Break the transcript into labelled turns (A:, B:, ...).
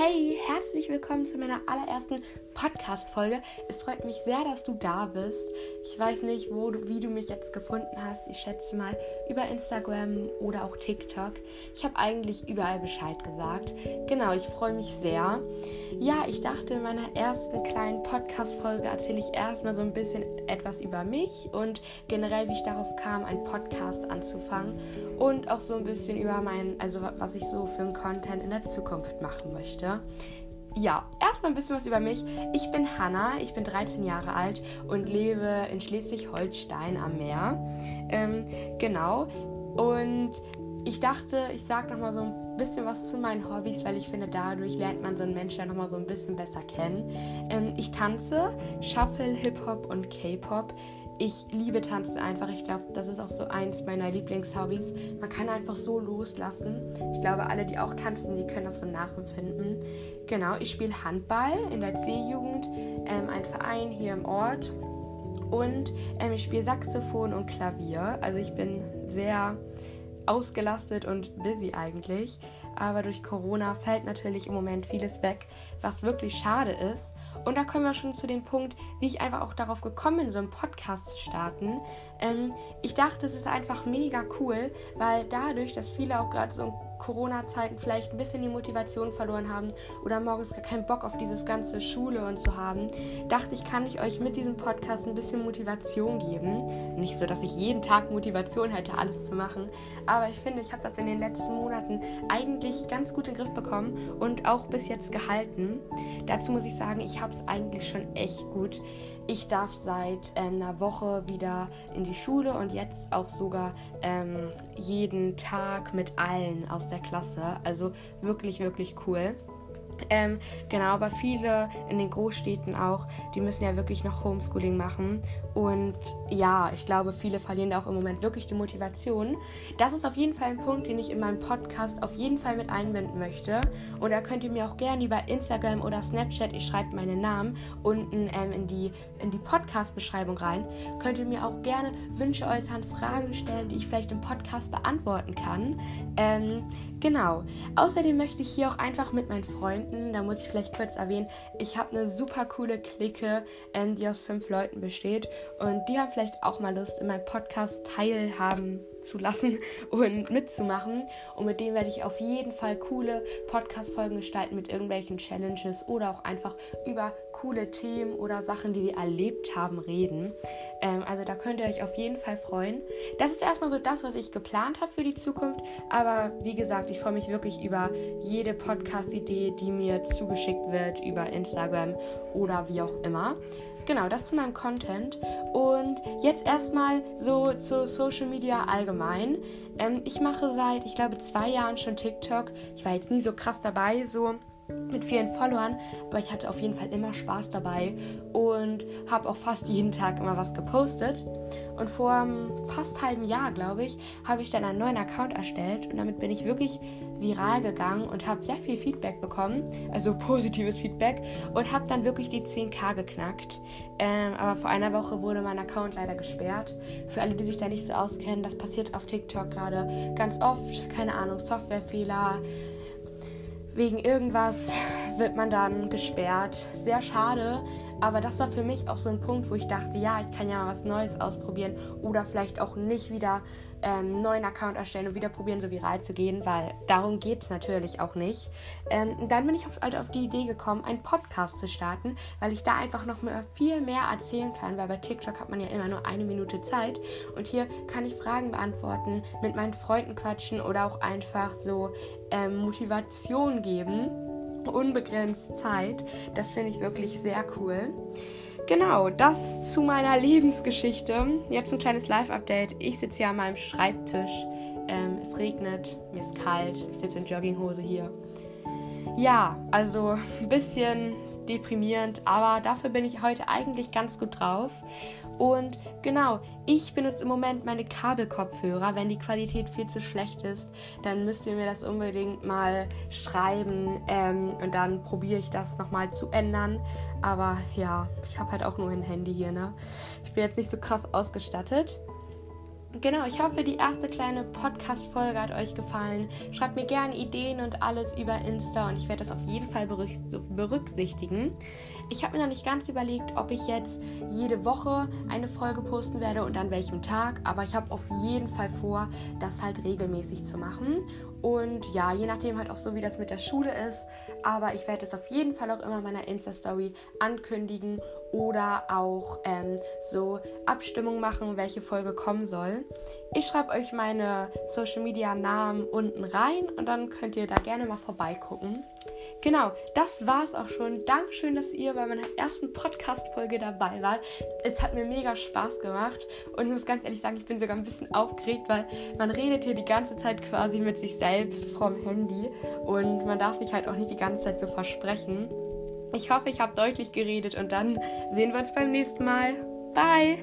A: Hey, herzlich willkommen zu meiner allerersten Podcast-Folge. Es freut mich sehr, dass du da bist. Ich weiß nicht, wo du, wie du mich jetzt gefunden hast. Ich schätze mal über Instagram oder auch TikTok. Ich habe eigentlich überall Bescheid gesagt. Genau, ich freue mich sehr. Ja, ich dachte, in meiner ersten kleinen Podcast-Folge erzähle ich erstmal so ein bisschen etwas über mich und generell, wie ich darauf kam, einen Podcast anzufangen und auch so ein bisschen über mein, also was ich so für einen Content in der Zukunft machen möchte möchte. Ja, erstmal ein bisschen was über mich. Ich bin Hanna, ich bin 13 Jahre alt und lebe in Schleswig-Holstein am Meer. Ähm, genau. Und ich dachte, ich sage nochmal so ein bisschen was zu meinen Hobbys, weil ich finde, dadurch lernt man so einen Menschen ja nochmal so ein bisschen besser kennen. Ähm, ich tanze, Shuffle, Hip-Hop und K-Pop ich liebe Tanzen einfach. Ich glaube, das ist auch so eins meiner Lieblingshobbys. Man kann einfach so loslassen. Ich glaube, alle, die auch tanzen, die können das so nachempfinden. Genau, ich spiele Handball in der C-Jugend, ähm, ein Verein hier im Ort. Und ähm, ich spiele Saxophon und Klavier. Also ich bin sehr ausgelastet und busy eigentlich. Aber durch Corona fällt natürlich im Moment vieles weg, was wirklich schade ist. Und da kommen wir schon zu dem Punkt, wie ich einfach auch darauf gekommen bin, so einen Podcast zu starten. Ähm, ich dachte, es ist einfach mega cool, weil dadurch, dass viele auch gerade so Corona-Zeiten vielleicht ein bisschen die Motivation verloren haben oder morgens gar keinen Bock auf dieses ganze Schule und zu haben, dachte ich, kann ich euch mit diesem Podcast ein bisschen Motivation geben. Nicht so, dass ich jeden Tag Motivation hätte, alles zu machen, aber ich finde, ich habe das in den letzten Monaten eigentlich ganz gut in den Griff bekommen und auch bis jetzt gehalten. Dazu muss ich sagen, ich habe es eigentlich schon echt gut. Ich darf seit ähm, einer Woche wieder in die Schule und jetzt auch sogar ähm, jeden Tag mit allen aus der Klasse. Also wirklich, wirklich cool. Ähm, genau, aber viele in den Großstädten auch, die müssen ja wirklich noch Homeschooling machen. Und ja, ich glaube, viele verlieren da auch im Moment wirklich die Motivation. Das ist auf jeden Fall ein Punkt, den ich in meinem Podcast auf jeden Fall mit einbinden möchte. Und da könnt ihr mir auch gerne über Instagram oder Snapchat, ich schreibe meinen Namen unten ähm, in die, in die Podcast-Beschreibung rein, könnt ihr mir auch gerne Wünsche äußern, Fragen stellen, die ich vielleicht im Podcast beantworten kann. Ähm, genau. Außerdem möchte ich hier auch einfach mit meinen Freunden, da muss ich vielleicht kurz erwähnen, ich habe eine super coole Clique, ähm, die aus fünf Leuten besteht. Und die haben vielleicht auch mal Lust, in meinem Podcast teilhaben zu lassen und mitzumachen. Und mit denen werde ich auf jeden Fall coole Podcast-Folgen gestalten mit irgendwelchen Challenges oder auch einfach über coole Themen oder Sachen, die wir erlebt haben, reden. Ähm, also da könnt ihr euch auf jeden Fall freuen. Das ist erstmal so das, was ich geplant habe für die Zukunft. Aber wie gesagt, ich freue mich wirklich über jede Podcast-Idee, die mir zugeschickt wird über Instagram oder wie auch immer. Genau, das zu meinem Content. Und jetzt erstmal so zu Social Media allgemein. Ähm, ich mache seit, ich glaube, zwei Jahren schon TikTok. Ich war jetzt nie so krass dabei, so mit vielen Followern, aber ich hatte auf jeden Fall immer Spaß dabei und habe auch fast jeden Tag immer was gepostet. Und vor einem fast halben Jahr, glaube ich, habe ich dann einen neuen Account erstellt und damit bin ich wirklich viral gegangen und habe sehr viel Feedback bekommen, also positives Feedback und habe dann wirklich die 10k geknackt. Ähm, aber vor einer Woche wurde mein Account leider gesperrt. Für alle, die sich da nicht so auskennen, das passiert auf TikTok gerade ganz oft. Keine Ahnung, Softwarefehler wegen irgendwas wird man dann gesperrt. Sehr schade, aber das war für mich auch so ein Punkt, wo ich dachte, ja, ich kann ja mal was Neues ausprobieren oder vielleicht auch nicht wieder ähm, einen neuen Account erstellen und wieder probieren, so viral zu gehen, weil darum geht es natürlich auch nicht. Ähm, dann bin ich auf, halt auf die Idee gekommen, einen Podcast zu starten, weil ich da einfach noch mehr, viel mehr erzählen kann, weil bei TikTok hat man ja immer nur eine Minute Zeit und hier kann ich Fragen beantworten, mit meinen Freunden quatschen oder auch einfach so ähm, Motivation geben. Unbegrenzt Zeit. Das finde ich wirklich sehr cool. Genau, das zu meiner Lebensgeschichte. Jetzt ein kleines Live-Update. Ich sitze hier an meinem Schreibtisch. Ähm, es regnet, mir ist kalt. Ich sitze in Jogginghose hier. Ja, also ein bisschen deprimierend, aber dafür bin ich heute eigentlich ganz gut drauf. Und genau, ich benutze im Moment meine Kabelkopfhörer. Wenn die Qualität viel zu schlecht ist, dann müsst ihr mir das unbedingt mal schreiben ähm, und dann probiere ich das nochmal zu ändern. Aber ja, ich habe halt auch nur ein Handy hier, ne? Ich bin jetzt nicht so krass ausgestattet. Genau, ich hoffe, die erste kleine Podcast-Folge hat euch gefallen. Schreibt mir gerne Ideen und alles über Insta und ich werde das auf jeden Fall berücksichtigen. Ich habe mir noch nicht ganz überlegt, ob ich jetzt jede Woche eine Folge posten werde und an welchem Tag, aber ich habe auf jeden Fall vor, das halt regelmäßig zu machen. Und ja, je nachdem halt auch so, wie das mit der Schule ist. Aber ich werde es auf jeden Fall auch immer meiner Insta-Story ankündigen oder auch ähm, so Abstimmung machen, welche Folge kommen soll. Ich schreibe euch meine Social Media Namen unten rein und dann könnt ihr da gerne mal vorbeigucken. Genau, das war es auch schon. Dankeschön, dass ihr bei meiner ersten Podcast-Folge dabei wart. Es hat mir mega Spaß gemacht und ich muss ganz ehrlich sagen, ich bin sogar ein bisschen aufgeregt, weil man redet hier die ganze Zeit quasi mit sich selbst vom Handy und man darf sich halt auch nicht die ganze Zeit so versprechen. Ich hoffe, ich habe deutlich geredet und dann sehen wir uns beim nächsten Mal. Bye!